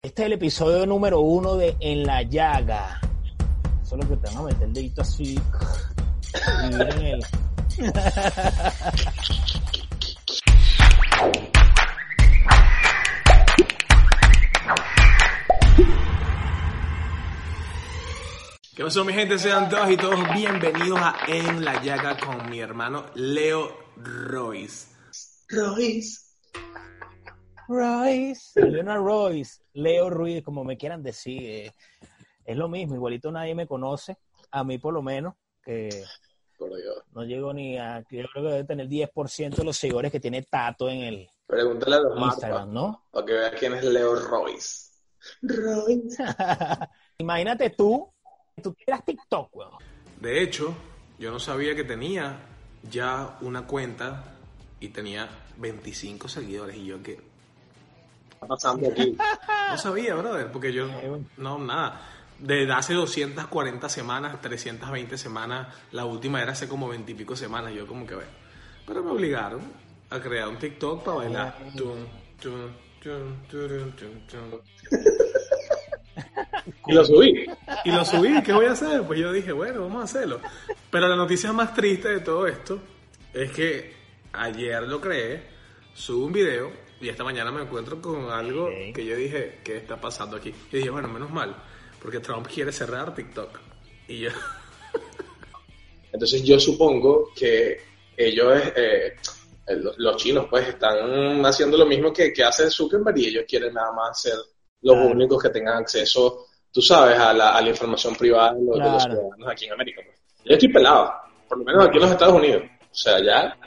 Este es el episodio número uno de En la Llaga. Solo que te van a meter el dedito así. Y en el... ¿Qué pasó mi gente? Sean todos y todos bienvenidos a En la Llaga con mi hermano Leo Royce. Royce. Royce. Leonard Royce. Leo Ruiz, como me quieran decir. eh, es lo mismo, igualito nadie me conoce. A mí por lo menos, que Por Dios. no llego ni a... Yo creo que debe tener 10% de los seguidores que tiene Tato en el Pregúntale a los Instagram, ¿no? para que veas quién es Leo Royce. Royce. Imagínate tú, tú quieras TikTok, weón. De hecho, yo no sabía que tenía ya una cuenta y tenía 25 seguidores y yo que... está pasando aquí? No sabía, brother, porque yo no, nada. Desde hace 240 semanas, 320 semanas, la última era hace como 20 y pico semanas, yo como que ve. Pero me obligaron a crear un TikTok para bailar. Tun. Y lo subí. Y lo subí, ¿qué voy a hacer? Pues yo dije, bueno, vamos a hacerlo. Pero la noticia más triste de todo esto es que ayer lo creé, subo un video y esta mañana me encuentro con algo que yo dije, ¿qué está pasando aquí? Y dije, bueno, menos mal, porque Trump quiere cerrar TikTok. Y yo, Entonces yo supongo que ellos, eh, eh, los, chinos, pues están haciendo lo mismo que, que hace Zuckerberg y ellos quieren nada más ser los Claro. únicos que tengan acceso, tú sabes, a la, a la información privada de los, de los ciudadanos aquí en América. pues. Yo estoy pelado, por lo menos aquí en los Estados Unidos. O sea, ya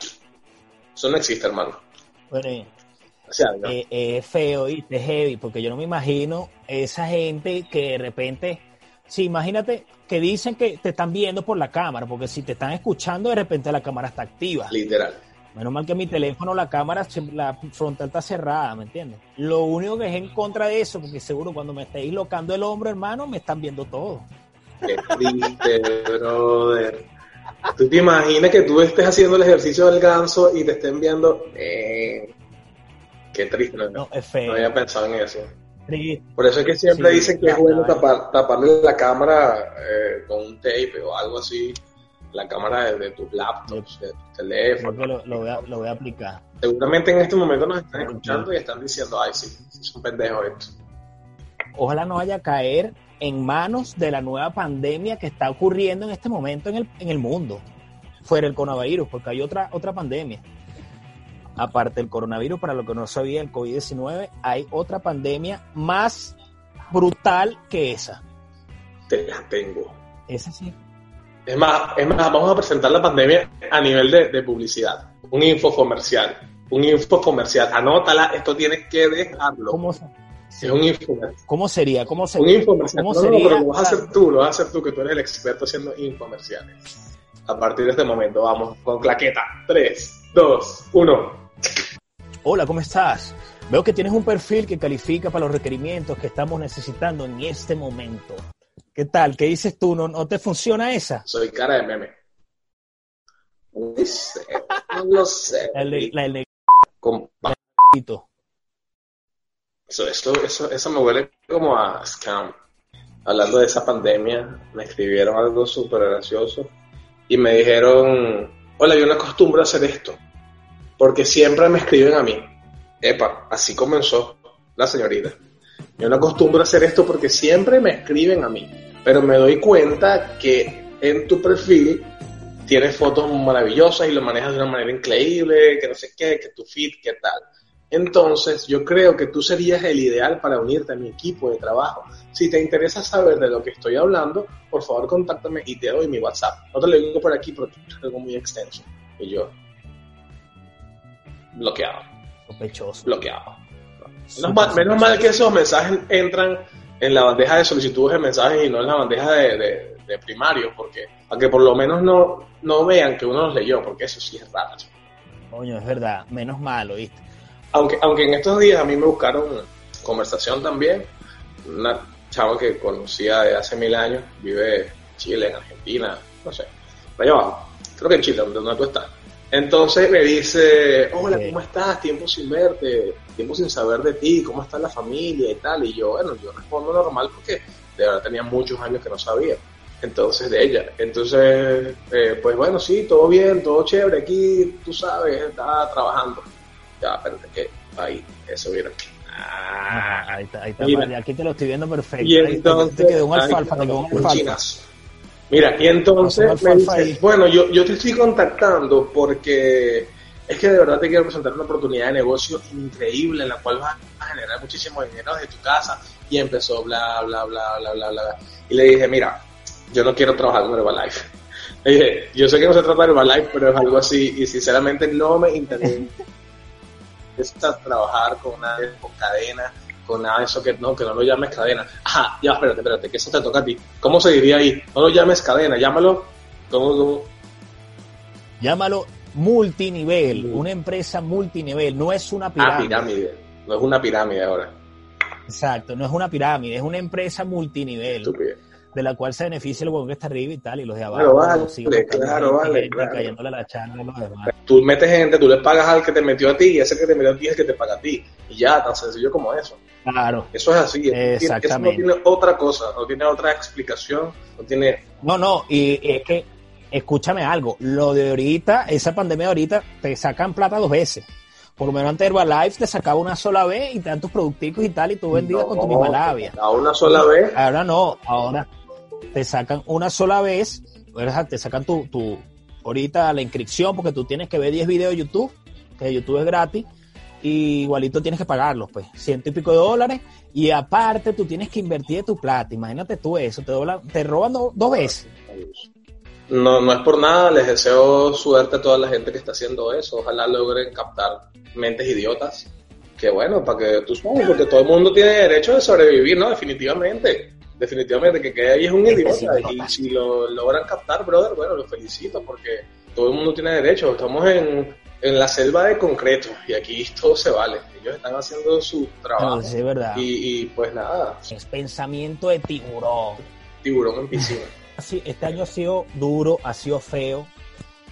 eso no existe, hermano. Bueno, eh, eh, es feo y es heavy, porque yo no me imagino esa gente que de repente, sí, imagínate que dicen que te están viendo por la cámara, porque si te están escuchando, de repente la cámara está activa. literal. Menos mal que mi teléfono, la cámara, la frontal está cerrada, ¿me entiendes? Lo único que es en contra de eso, porque seguro cuando me estéis locando el hombro, hermano, me están viendo todo. Qué triste, brother. ¿Tú te imaginas que tú estés haciendo el ejercicio del ganso y te estén viendo? Eh, qué triste, no, No, es había pensado en eso. Triste. Por eso es que siempre Sí, dicen que es bueno tapar, taparle la cámara eh, con un tape o algo así, la cámara de, de tus laptops, de teléfonos. que lo, lo voy a, lo voy a aplicar. Seguramente en este momento nos están escuchando y están diciendo, ay, sí, sí, son pendejos estos. Ojalá no vaya a caer en manos de la nueva pandemia que está ocurriendo en este momento en el, en el mundo, fuera el coronavirus, porque hay otra, otra pandemia. Aparte del coronavirus, para lo que no sabía, el COVID-19, hay otra pandemia más brutal que esa. Te las tengo. Esa sí. Es más, es más, vamos a presentar la pandemia a nivel de, de publicidad. Un info comercial. Un info comercial. Anótala, esto tienes que dejarlo. ¿Cómo, se- Es un info cómo sería? ¿Cómo Un sería? infomercial. ¿Cómo No, no, no, sería? pero lo vas a hacer tú, lo vas a hacer tú, que tú eres el experto haciendo infomerciales. A partir de este momento, vamos con claqueta. 3, 2, 1. Hola, ¿cómo estás? Veo que tienes un perfil que califica para los requerimientos que estamos necesitando en este momento. ¿Qué tal? ¿Qué dices tú? ¿No, no te funciona esa? Soy cara de meme. No sé, no lo sé. La la Compa- negrito. Eso, eso, eso, eso me huele como a scam. Hablando de esa pandemia, me escribieron algo súper gracioso y me dijeron, hola, yo no acostumbro a hacer esto, porque siempre me escriben a mí. Epa, así comenzó la señorita. Yo no acostumbro a hacer esto porque siempre me escriben a mí, pero me doy cuenta que en tu perfil tienes fotos maravillosas y lo manejas de una manera increíble, que no sé qué, que tu feed, qué tal. Entonces, yo creo que tú serías el ideal para unirte a mi equipo de trabajo. Si te interesa saber de lo que estoy hablando, por favor, contáctame y te doy mi WhatsApp. No te lo digo por aquí porque es algo muy extenso. Y yo, bloqueado, Sospechoso. bloqueado. Menos mal, menos mal que esos mensajes entran en la bandeja de solicitudes de mensajes y no en la bandeja de, de, de primario, porque para que por lo menos no, no vean que uno los leyó, porque eso sí es raro. Coño, es verdad, menos malo, ¿viste? Aunque, aunque en estos días a mí me buscaron conversación también, una chava que conocía de hace mil años, vive en Chile, en Argentina, no sé, allá abajo, creo que en Chile, donde, donde tú estás. Entonces me dice, hola. ¿cómo estás? Tiempo sin verte, tiempo sin saber de ti, ¿cómo está la familia y tal? Y yo, bueno, yo respondo normal porque de verdad tenía muchos años que no sabía. Entonces, de ella. Entonces, eh, pues bueno, sí, todo bien, todo chévere, aquí, tú sabes, estaba trabajando. Ya, espérate, que ahí, eso vieron. Ah, ahí está, ahí está, vale, aquí te lo estoy viendo perfecto. y Ahí te- entonces, te quedó un alfalfa, te quedó un alfalfa. Mira, y entonces me dice, bueno, yo, yo te estoy contactando porque es que de verdad te quiero presentar una oportunidad de negocio increíble en la cual vas a generar muchísimo dinero desde tu casa. Y empezó bla, bla, bla, bla, bla, bla. Y le dije, mira, yo no quiero trabajar con Herbalife. Le dije, yo sé que no se trata de Herbalife, pero es algo así. Y sinceramente no me interesa trabajar con una con cadena, con eso que no, que no lo llames cadena. Ajá, ya, espérate, espérate, que eso te toca a ti. ¿Cómo se diría ahí? No lo llames cadena, llámalo. ¿Cómo, cómo? Llámalo multinivel, Mm. una empresa multinivel, no es una Ah, pirámide. No es una pirámide ahora. Exacto, no es una pirámide, es una empresa multinivel Estúpido. de la cual se beneficia el huevón que está arriba y tal, y los de abajo Claro, vale, siguen claro, vale, claro. cayéndole a la charla a los demás. Tú metes gente, tú le pagas al que te metió a ti y ese que te metió a ti es el que te paga a ti. Y ya, tan sencillo como eso. Claro. Eso es así. Exactamente. Eso no tiene otra cosa, no tiene otra explicación, no tiene... No, no, y es que, escúchame algo, lo de ahorita, esa pandemia de ahorita, te sacan plata dos veces. Por lo menos antes Herbalife te sacaba una sola vez y tus producticos y tal, y tú vendías con tu misma labia. A una sola vez. Ahora no, ahora te sacan una sola vez, te sacan tu, tu, ahorita la inscripción, porque tú tienes que ver 10 videos de YouTube, que YouTube es gratis, y igualito tienes que pagarlos, pues, ciento y pico de dólares, y aparte tú tienes que invertir de tu plata, imagínate tú eso, te, doblan- te roban do- dos veces. No, no es por nada, les deseo suerte a toda la gente que está haciendo eso. Ojalá logren captar mentes idiotas. Que bueno, para que tú sabes, porque todo el mundo tiene derecho de sobrevivir, ¿no? Definitivamente. Definitivamente, que quede ahí es un idiota. Y si lo logran captar, brother, bueno, los felicito porque todo el mundo tiene derecho. Estamos en, en la selva de concreto y aquí todo se vale. Ellos están haciendo su trabajo. No, sí, es verdad. Y, y pues nada, Es pensamiento de tiburón. tiburón en piscina. Así, este año ha sido duro, ha sido feo.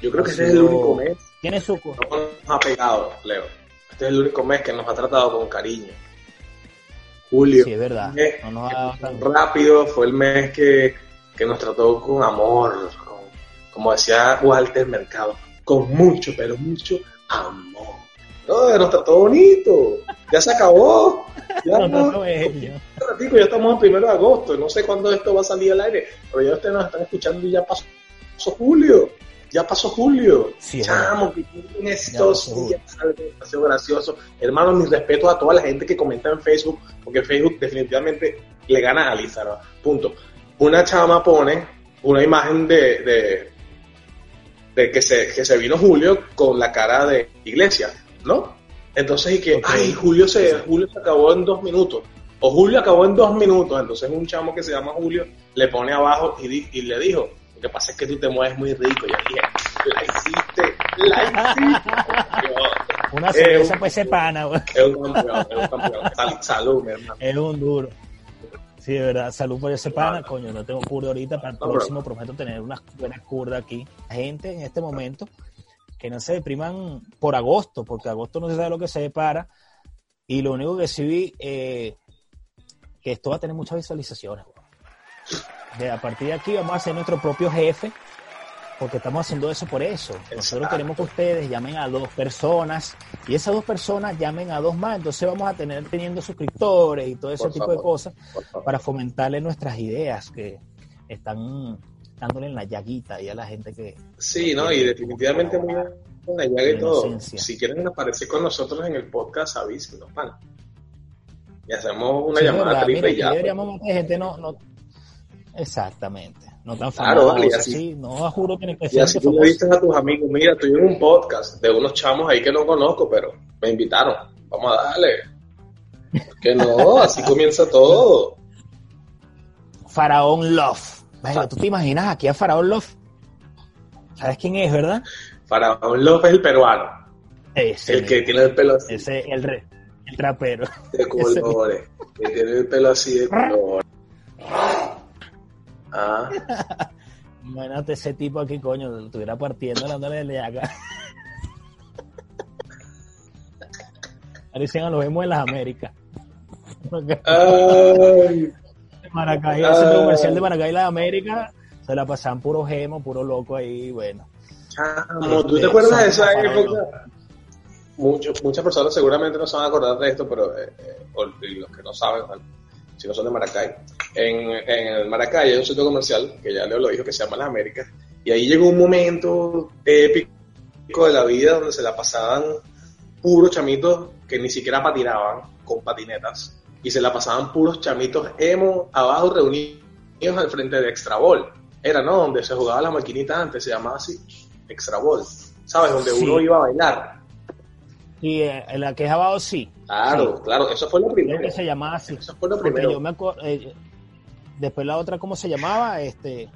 Yo creo Ha que este es sido- el único mes Tiene su... no nos ha pegado, Leo. Este es el único mes que nos ha tratado con cariño. Julio. Sí, es verdad. No nos ha rápido, fue el mes que, que nos trató con amor, con- como decía Walter Mercado, con mucho, pero mucho amor. No, nos trató bonito. Ya se acabó. Ya, No, no, no, no, ratico, ya estamos en primero de agosto. No sé cuándo esto va a salir al aire, pero ya ustedes nos están escuchando y ya pasó, pasó julio. Ya pasó julio. Sí, Chamo, que estos días demasiado gracioso. Hermano, mi respeto a toda la gente que comenta en Facebook, porque Facebook definitivamente le gana al Instagram. Punto. Una chama pone una imagen de, de, de que, se, que se vino Julio con la cara de iglesia, ¿no? Entonces, y que, ay, Julio se, Julio se acabó en dos minutos. O Julio acabó en dos minutos. Entonces, un chamo que se llama Julio le pone abajo y, di- y le dijo: Lo que pasa es que tú te mueves muy rico. Y yo dije: La hiciste, la hiciste. Una Eh, cerveza un- pues pana, güey. Es un campeón, es un campeón. Sal- salud, mi hermano. Es un duro. Sí, de verdad. Salud por ese pana. Coño, no tengo curda ahorita. Para el próximo prometo tener unas buenas curdas aquí. Gente en este momento que no se depriman por agosto, porque agosto no se sabe lo que se depara. Y lo único que sí vi, eh, que esto va a tener muchas visualizaciones. De, a partir de aquí vamos a ser nuestro propio jefe, porque estamos haciendo eso por eso. Nosotros Exacto. queremos que ustedes llamen a dos personas y esas dos personas llamen a dos más. Entonces vamos a tener teniendo suscriptores y todo ese Por tipo de cosas para fomentarle nuestras ideas que están dándole en la llaguita y a la gente que Sí, ¿no? Y definitivamente muy una llaga y La todo. inocencia. Si quieren aparecer con nosotros en el podcast, avísenos, pan. Y hacemos una Sí, llamada triple ya. pues. deberíamos gente no, no exactamente, no tan Claro, vale, y así- sí, no juro que que Y así tú le dices a tus amigos, mira, estoy en un podcast de unos chamos ahí que no conozco, pero me invitaron. Vamos a darle. Que no, así comienza todo. Faraón Love. ¿tú te imaginas aquí a Faraón Love? ¿Sabes quién es, verdad? Faraón Love es el peruano. Ese el que tiene el pelo así. Ese, el, re, el trapero. De colores. que tiene el pelo así de colores. Ah. Imagínate ese tipo aquí, coño, lo estuviera partiendo la de acá. Parecían a los vemos en las Américas. Ay. Maracay, el centro comercial de Maracay, las Américas, se la pasaban puro gemo, puro loco ahí, bueno. Chamo, ¿tú te acuerdas de esa época? muchas personas seguramente no se van a acordar de esto, pero eh, eh los que no saben, si no son de Maracay. En, en Maracay hay un centro comercial, que ya Leo lo dijo, que se llama Las Américas, y ahí llegó un momento épico de la vida donde se la pasaban puros chamitos que ni siquiera patinaban con patinetas, y se la pasaban puros chamitos emo abajo reunidos al frente de Extra Ball. Era, ¿no? Donde se jugaba la maquinita antes, se llamaba así, Extra Ball. ¿Sabes? Donde uno iba a bailar. Y eh, la que es abajo sí. Claro, claro, eso fue lo primero. que se llamaba así. Eso fue lo primero. Yo me eh, después la otra, ¿cómo se llamaba? Este.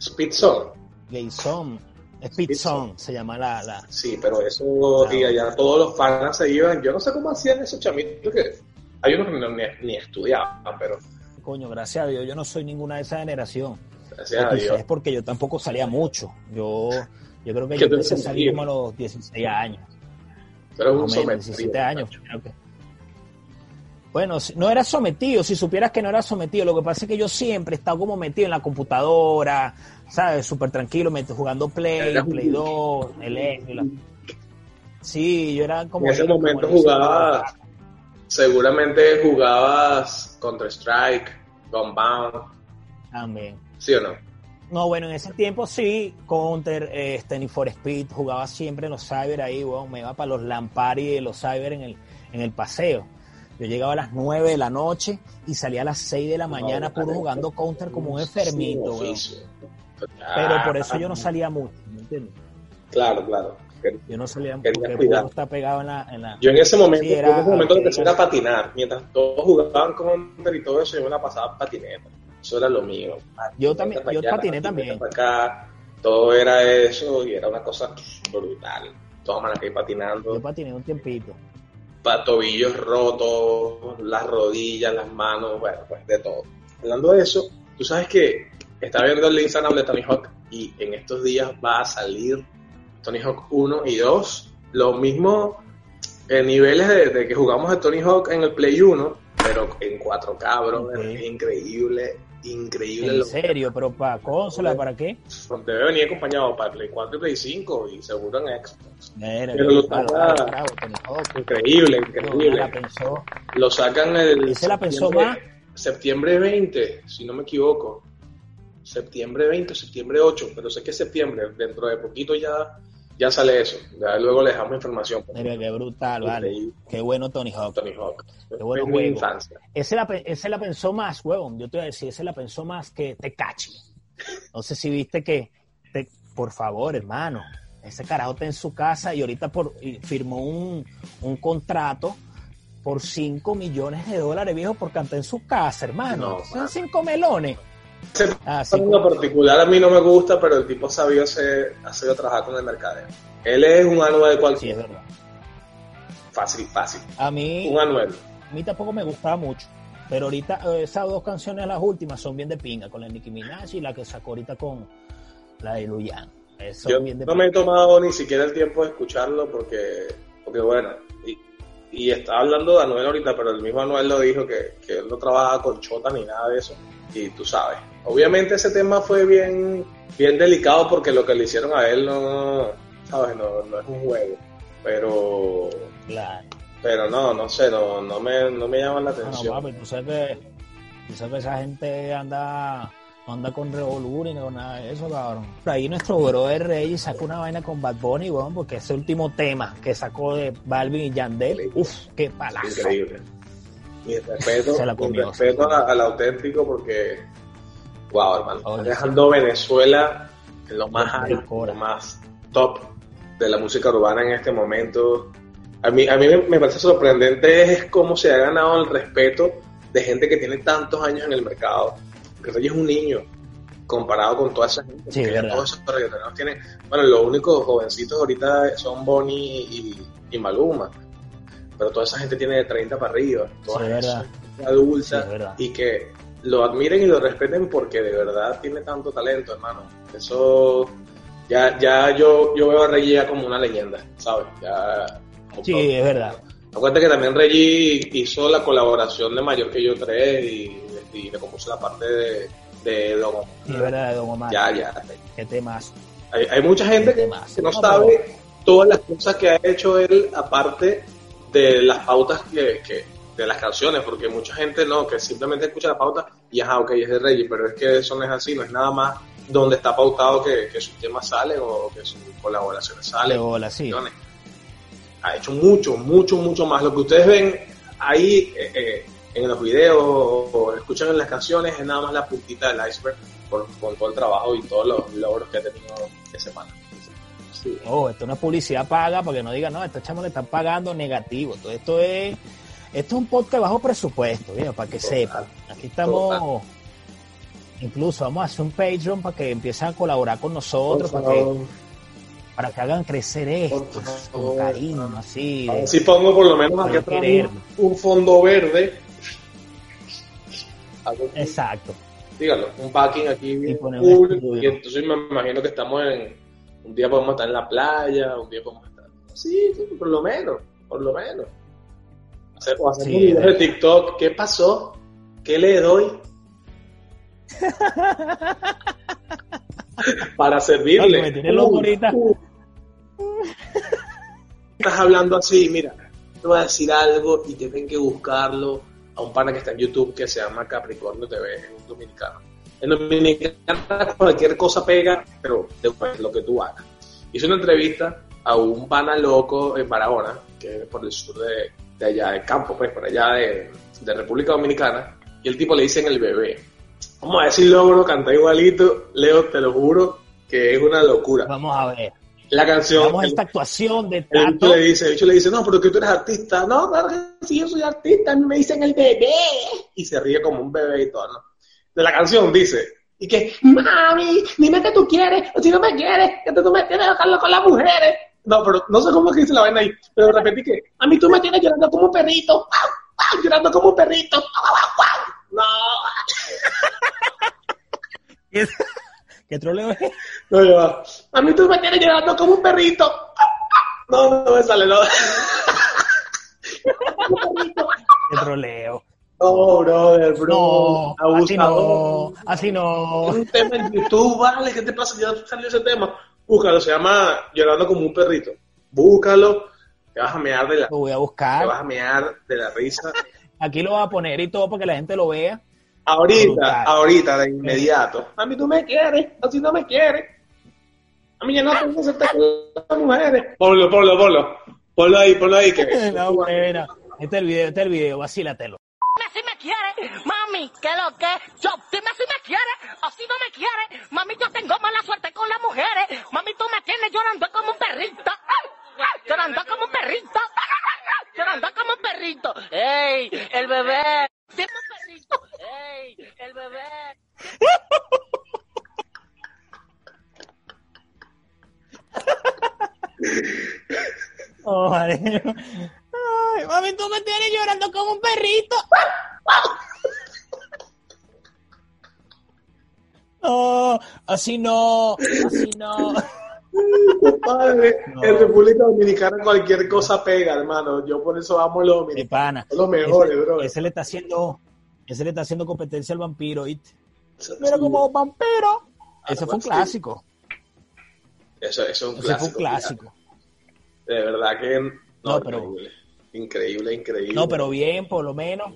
Speedzone. Gayson. Speedzone se llama la, la. Sí, pero eso, y allá todos los fans se iban. Yo no sé cómo hacían esos chamitos que. Hay unos que ni, ni, estudiaban, pero. Coño, gracias a Dios, yo no soy ninguna de esa generación. Gracias a Dios. Es porque yo tampoco salía mucho. Yo, yo creo que yo empecé a salir como a los 16 años. Pero un sometido. 17 años, Bueno, no era sometido, si supieras que no era sometido, lo que pasa es que yo siempre he estado como metido en la computadora, ¿sabes? Súper tranquilo, jugando Play, Play 2, el Sí, yo era como... En ese momento jugabas, seguramente jugabas Counter-Strike, Gunbound. También. ¿Sí o no? No, bueno, en ese tiempo sí, Counter, este, Need for Speed, jugaba siempre en los cyber ahí, me iba para los Lampari de los cyber en el, en el paseo. Yo llegaba a las 9 de la noche y salía a las 6 de la mañana puro jugando Counter como un enfermito, güey. Pero por eso yo no salía mucho, ¿me entiendes? Claro, claro. Yo no salía porque está pegado en la, en la, Yo en ese momento, en ese momento empecé a patinar. Mientras todos jugaban Counter y todo eso, yo me la pasaba patineta. Eso era lo mío. Yo también, yo patiné también. acá, todo era eso y era una cosa brutal. Todas que patinando. Yo patiné un tiempito. Tobillos rotos, las rodillas, las manos, bueno, pues de todo. Hablando de eso, tú sabes que está viendo el Instagram de Tony Hawk y en estos días va a salir Tony Hawk 1 y 2. Los mismos eh, niveles de, que jugamos de Tony Hawk en el Play 1, pero en 4 cabros, es increíble increíble. ¿En serio? ¿Pero para consola? ¿Para qué? Debe venir acompañado para Play 4 y Play 5 y seguro en Xbox. Pero lo sacan... Increíble, increíble. La pensó. Lo sacan el... ¿Ese la pensó más? Septiembre 20, si no me equivoco. Septiembre 20 septiembre 8, pero sé que es septiembre, dentro de poquito ya ya sale eso. Ya luego le dejamos información. Mira, qué brutal, vale. Qué bueno Tony Hawk. Tony Hawk. Qué bueno juego. Infancia. Ese la, ese la pensó más, huevón. Yo te voy a decir, ese la pensó más que Tecachi. No sé si viste que, te, por favor, hermano, ese carajo está en su casa y ahorita por, firmó un, un contrato por 5 millones de dólares, viejo, porque está en su casa, hermano. Son 5 melones. Ese ah, en particular a mí no me gusta, pero el tipo sabio se ha sabido trabajar con el mercadeo. Él es un anuel cualquiera. Sí, es verdad. Fácil, fácil. A mí. Un anuel. A mí tampoco me gustaba mucho. Pero ahorita eh, esas dos canciones, las últimas, son bien de pinga, con la Nicki Minaj y la que sacó ahorita con la de Luyan. Yo no me he tomado ni siquiera el tiempo de escucharlo porque, porque bueno, y, y estaba hablando de Anuel ahorita, pero el mismo Anuel lo dijo que, que él no trabaja con chota ni nada de eso. Y tú sabes, Obviamente ese tema fue bien, bien delicado porque lo que le hicieron a él no, ¿sabes? No, es un juego. Pero... Claro. Pero no, no sé, no, no, me, no me llama la atención. No, papi, tú sabes que, tú sabes que esa gente anda no anda con Revolur ni con nada de eso, cabrón. Por ahí nuestro brother Rey sacó una vaina con Bad Bunny, weón, porque ese último tema que sacó de Balvin y Yandel, uff, qué palazo. Increíble. Mi respeto, mi respeto al auténtico porque wow, hermano. dejando Venezuela en lo más alto, lo más top de la música urbana en este momento. A mí, a mí me, me parece sorprendente es cómo se ha ganado el respeto de gente que tiene tantos años en el mercado. Que Rey es un niño comparado con toda esa gente. Sí, porque todos esos reggaetoneros tienen. Bueno, los únicos jovencitos ahorita son Bonnie y, y Maluma. Pero toda esa gente tiene de 30 para arriba. Toda Sí, es esa verdad. gente adulta. Sí, es verdad. y que lo admiren y lo respeten porque de verdad tiene tanto talento, hermano. Eso. Ya, ya yo, yo veo a Reggie ya como una leyenda, ¿sabes? Ya. Sí, todo. es verdad. Acuérdate que también Reggie hizo la colaboración de Mayor que yo 3 y, y le compuso la parte de, de Don Omar. Sí, es verdad, de Don Omar. Ya, ya. Qué temas. Hay, hay mucha gente que no No, sabe todas las cosas que ha hecho él, aparte de las pautas que, que- de las canciones, porque mucha gente no, que simplemente escucha la pauta y ajá, ok, es de Reggie, pero es que eso no es así, no es nada más donde está pautado que, que sus temas salen o que sus colaboraciones De salen. bola, sí. Ha hecho mucho, mucho, mucho más. Lo que ustedes ven ahí eh, eh, en los videos o, o escuchan en las canciones es nada más la puntita del iceberg por, con todo el trabajo y todos los logros que ha tenido ese semana. Sí. Oh, esto no es publicidad paga para que no digan, no, estos chamos le están pagando negativo. Todo esto es, esto es un podcast bajo presupuesto, ¿bien? para que Total. sepan. Aquí estamos, incluso vamos a hacer un Patreon para que empiecen a colaborar con nosotros, para que, para que hagan crecer esto, con cariño, así. De- si pongo por lo menos aquí atrás un, un fondo verde. Exacto. dígalo, un backing aquí bien un cool, y entonces me imagino que estamos en, un día podemos estar en la playa, un día podemos estar, sí, por lo menos, por lo menos. Hacer, o hacer Sí, un video de TikTok, ¿qué pasó? ¿Qué le doy? Para servirle. Ay, me Uh, uh. Estás hablando así, mira, te voy a decir algo y tienen que buscarlo a un pana que está en YouTube que se llama Capricornio TV, es un dominicano. En Dominicana cualquier cosa pega, pero después lo que tú hagas. Hice una entrevista a un pana loco en Barahona, que es por el sur de, de allá, del campo, pues, por allá de, de República Dominicana, y el tipo le dice en el bebé. Vamos a decir logro, canta igualito, Leo, te lo juro, que es una locura. Vamos a ver. La canción, Vamos a el- esta actuación de el bicho Tato. le dice, el bicho le dice, no, pero que tú eres artista. No, claro que sí, yo soy artista, a mí me dicen el bebé. Y se ríe como un bebé y todo, ¿no? De la canción dice, y que, mami, dime que tú quieres, o si no me quieres, que tú me tienes dejarlo con las mujeres. No, pero no sé cómo es que dice la vaina ahí, pero repetí que, a mí tú me tienes llorando como un perrito, ¡Guau, guau! llorando como un perrito, ¡Guau, guau, guau! no, ¿Qué troleo es? no, ya va. a mí tú me tienes llorando como un perrito, no, no, no me sale, no. ¿Qué troleo? No, brother, bro. No, así no, así no. Un tema en YouTube, vale, ¿qué te pasa? Ya salió ese tema. Búscalo, se llama Llorando como un perrito. Búscalo, te vas a mear de la, Lo voy a te vas buscar. a mear de la risa. Aquí lo voy a poner y todo para que la gente lo vea. Ahorita, Brutal. ahorita, de inmediato. A mí tú me quieres, así no me quieres. A mí ya no tengo que aceptar con las mujeres. Ponlo, ponlo, ponlo. Ponlo ahí, ponlo ahí. Que... No, buena. Este es el video, este es el video, vacílatelo. Si me quieres, mami, que lo que, yo, dime si me quieres, o si no me quieres, mami, yo tengo mala suerte con las mujeres, mami, tú me tienes llorando como un perrito, llorando como un perrito, llorando como un perrito, ey, el bebé, dime un perrito, ey, el bebé. Oh, así no, así no. Padre, No. en República Dominicana cualquier cosa pega, hermano. Yo por eso amo a los dominicanos. los mejores, ese, bro. ese le está haciendo, ese le está haciendo competencia al vampiro, ¿viste? Mira como vampiro. Ese fue un clásico. Eso, eso es un Ese clásico. fue un clásico. De verdad que. No, No, pero-. Increíble, increíble. No, pero bien, por lo menos,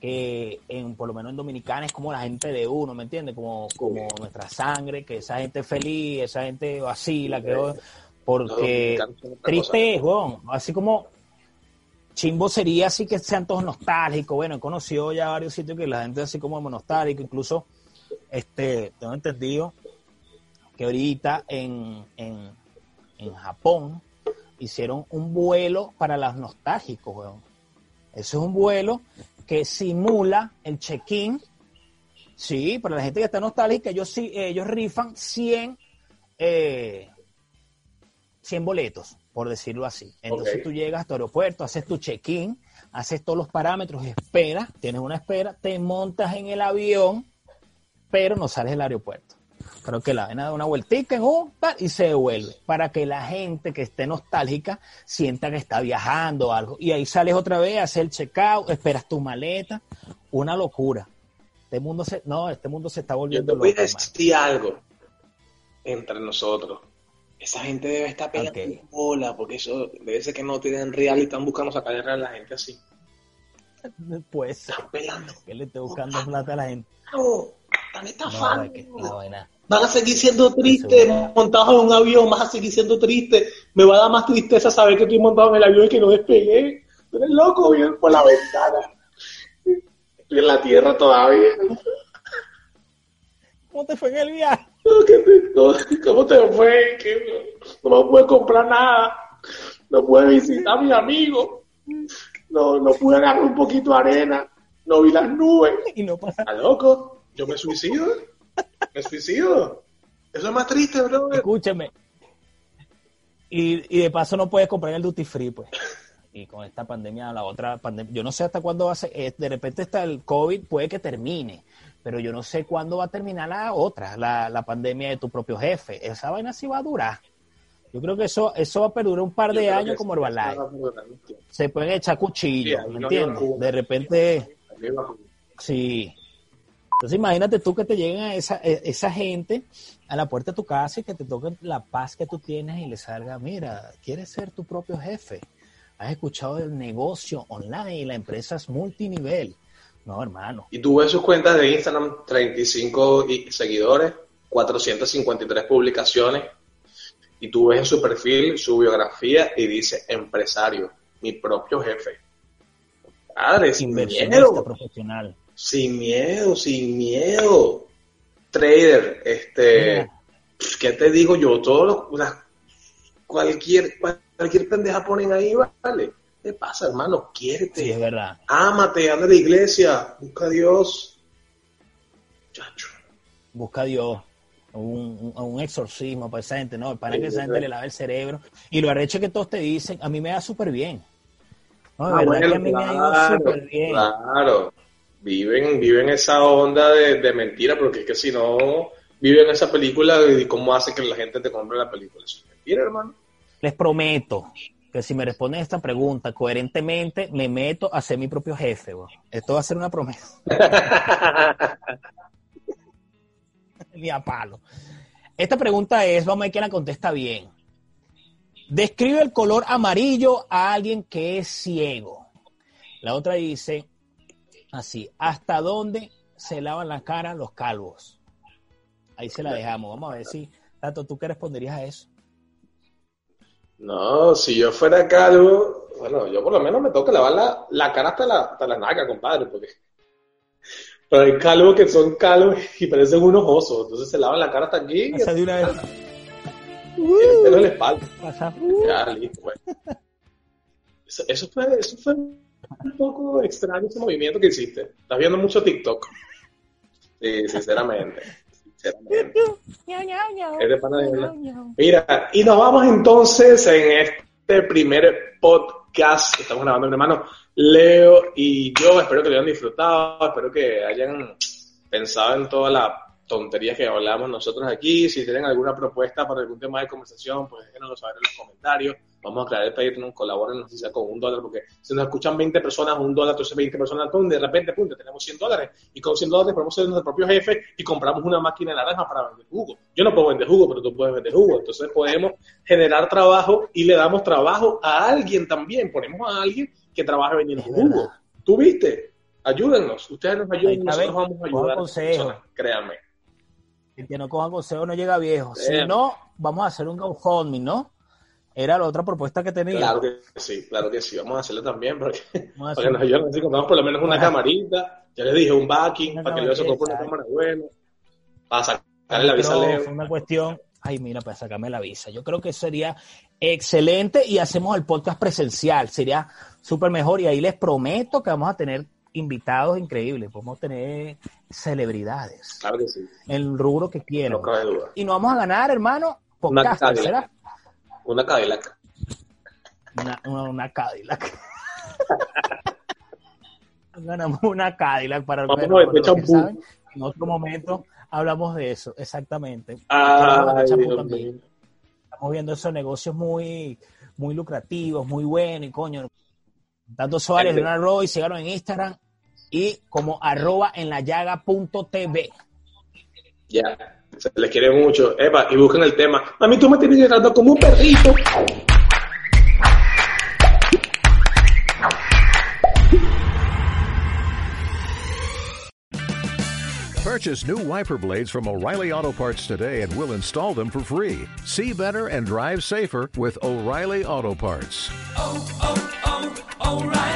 que en, por lo menos en Dominicana es como la gente de uno, ¿me entiendes? Como, como nuestra sangre, que esa gente feliz, esa gente vacila, que Los porque triste es, weón, así como chimbo sería así que sean todos nostálgicos, bueno, he conocido ya varios sitios que la gente así como nostálgico, incluso, este, tengo entendido que ahorita en, en, en Japón hicieron un vuelo para los nostálgicos, weón. Eso es un vuelo que simula el check-in. Sí, para la gente que está nostálgica, ellos, sí, ellos rifan 100, eh, 100 boletos, por decirlo así. Entonces tú llegas a tu aeropuerto, haces tu check-in, haces todos los parámetros, esperas, tienes una espera, te montas en el avión, pero no sales del aeropuerto. Creo que la ven a dar una vueltica en un pa, y se devuelve para que la gente que esté nostálgica sienta que está viajando o algo. Y ahí sales otra vez, haces el checkout, esperas tu maleta. Una locura. Este mundo se, no, este mundo se está Yo volviendo te voy a loco. hermano. decir algo entre nosotros. Esa gente debe estar pegando Ok. bola, porque eso debe ser que no tienen real y están buscando sacarle real a la gente así. Pues, Están pelando. que le esté buscando plata a la gente. No, están No, estafando. es que la vaina. Van a seguir siendo tristes, montados en un avión, vas a seguir siendo triste. Me va a dar más tristeza saber que estoy montado en el avión y que no despegué. Tú eres loco, bien por la ventana. Estoy en la tierra todavía. ¿Cómo te fue en el viaje? No, ¿qué te- no, ¿Cómo te fue? No, me pude comprar nada. No pude visitar a mis amigos. No, no pude agarrar un poquito de arena. No vi las nubes. Y no pasa ¿Estás loco? Yo me suicido. Me suicido. Eso es más triste, bro. Escúcheme. Y, y de paso no puedes comprar el duty free, pues. Y con esta pandemia, la otra pandemia, yo no sé hasta cuándo va a ser, eh, de repente está el COVID, puede que termine, pero yo no sé cuándo va a terminar la otra, la, la pandemia de tu propio jefe. Esa vaina sí va a durar. Yo creo que eso, eso va a perdurar un par de años como Herbalife. Se pueden echar cuchillos, Sí, ¿me no entiendes? De repente, Sí. Entonces imagínate tú que te lleguen a esa, e- esa gente a la puerta de tu casa y que te toquen la paz que tú tienes y le salga, mira, quieres ser tu propio jefe. Has escuchado del negocio online y la empresa es multinivel. No, hermano. Y tú ves sus cuentas de Instagram, 35 y- seguidores, 453 publicaciones, y tú ves en su perfil, su biografía, y dice, empresario, mi propio jefe. Padre, Inversionista miedo, profesional. Sin miedo, sin miedo. Trader, este, Mira. ¿qué te digo yo? Todos los, las- cualquier, cualquier pendeja ponen ahí, vale. ¿Qué pasa, hermano? Quiérete. Sí, es verdad. Ámate, anda a la iglesia, busca a Dios. Chacho. Busca a Dios. Un, un- un exorcismo para esa gente, ¿no? Para que esa gente le lave el cerebro. Y lo arrecho que todos te dicen, a mí me da súper bien. No, de Ah, verdad bueno, que a mí me ha ido súper bien. Claro. Viven, viven esa onda de, de mentira, porque es que si no viven esa película, ¿y cómo hace que la gente te compre la película? Eso es mentira, hermano. Les prometo que si me responden esta pregunta coherentemente, me meto a ser mi propio jefe. Esto va a ser una promesa. Ni a palo. Esta pregunta es, vamos a ver quién la contesta bien. Describe el color amarillo a alguien que es ciego. La otra dice así, ¿hasta dónde se lavan la cara los calvos? Ahí se la dejamos. Vamos a ver si, Tato, ¿tú qué responderías a eso? No, si yo fuera calvo, bueno, yo por lo menos me toca lavar la, la cara hasta la, hasta la naga, compadre, porque... Pero hay calvos que son calvos y parecen unos osos, entonces se lavan la cara hasta aquí sea, de una vez el pelo en la espalda. pasa. Ya, listo, bueno. Eso, eso fue, eso fue un poco extraño ese movimiento que hiciste. Estás viendo mucho TikTok. Sí, sinceramente. sinceramente. Pana de. Mira, y nos vamos entonces en este primer podcast que estamos grabando, mi hermano Leo y yo. Espero que lo hayan disfrutado, espero que hayan pensado en todas las tonterías que hablamos nosotros aquí. Si tienen alguna propuesta para algún tema de conversación, pues déjenoslo saber en los comentarios. Vamos a crear el Patreon, colaboren, si sea con un dólar, porque si nos escuchan 20 personas, un dólar, entonces 20 personas, pum, de repente, punto, tenemos 100 dólares. Y con 100 dólares podemos ser nuestro propio jefe y compramos una máquina naranja para vender jugo. Yo no puedo vender jugo, pero tú puedes vender jugo. Entonces podemos generar trabajo y le damos trabajo a alguien también. Ponemos a alguien que trabaje vendiendo jugo. ¿Tú viste? Ayúdennos. Ustedes nos ayudan nosotros vamos a ayudar a personas. Créanme. El que no coja consejo no llega viejo. Si no, vamos a hacer un GoFundMe, ¿no? Era la otra propuesta que tenía. Claro que sí, claro que sí. Vamos a hacerlo también porque, para que nos ayuden. Así contamos por lo menos una camarita. Ya les dije, un backing Una para que Leo se compre una cámara buena. Para sacarle la visa a Leo. fue una cuestión, Ay, mira, para sacarme la visa. Yo creo que sería excelente y hacemos el podcast presencial. Sería súper mejor y ahí les prometo que vamos a tener invitados increíbles. Podemos tener celebridades. Claro que sí. En el rubro que quieran. No. Y nos vamos a ganar, hermano, podcast. ¿será? Una Cadillac. Una, una, una Cadillac. Ganamos una Cadillac para el Vamos perro, saben. En otro momento hablamos de eso, exactamente. Ay, Dios mío. Estamos viendo esos negocios muy, muy lucrativos, muy buenos y coño. Tanto Suárez, Gente. Leonardo Roy, síganos en Instagram y como arroba en la llaga punto TV. Ya. Se les quiere mucho. Epa, y busquen el tema. Mami, tú me tienes llorando como un perrito. Purchase new wiper blades from O'Reilly Auto Parts today and we'll install them for free. See better and drive safer with O'Reilly Auto Parts. oh, oh, O'Reilly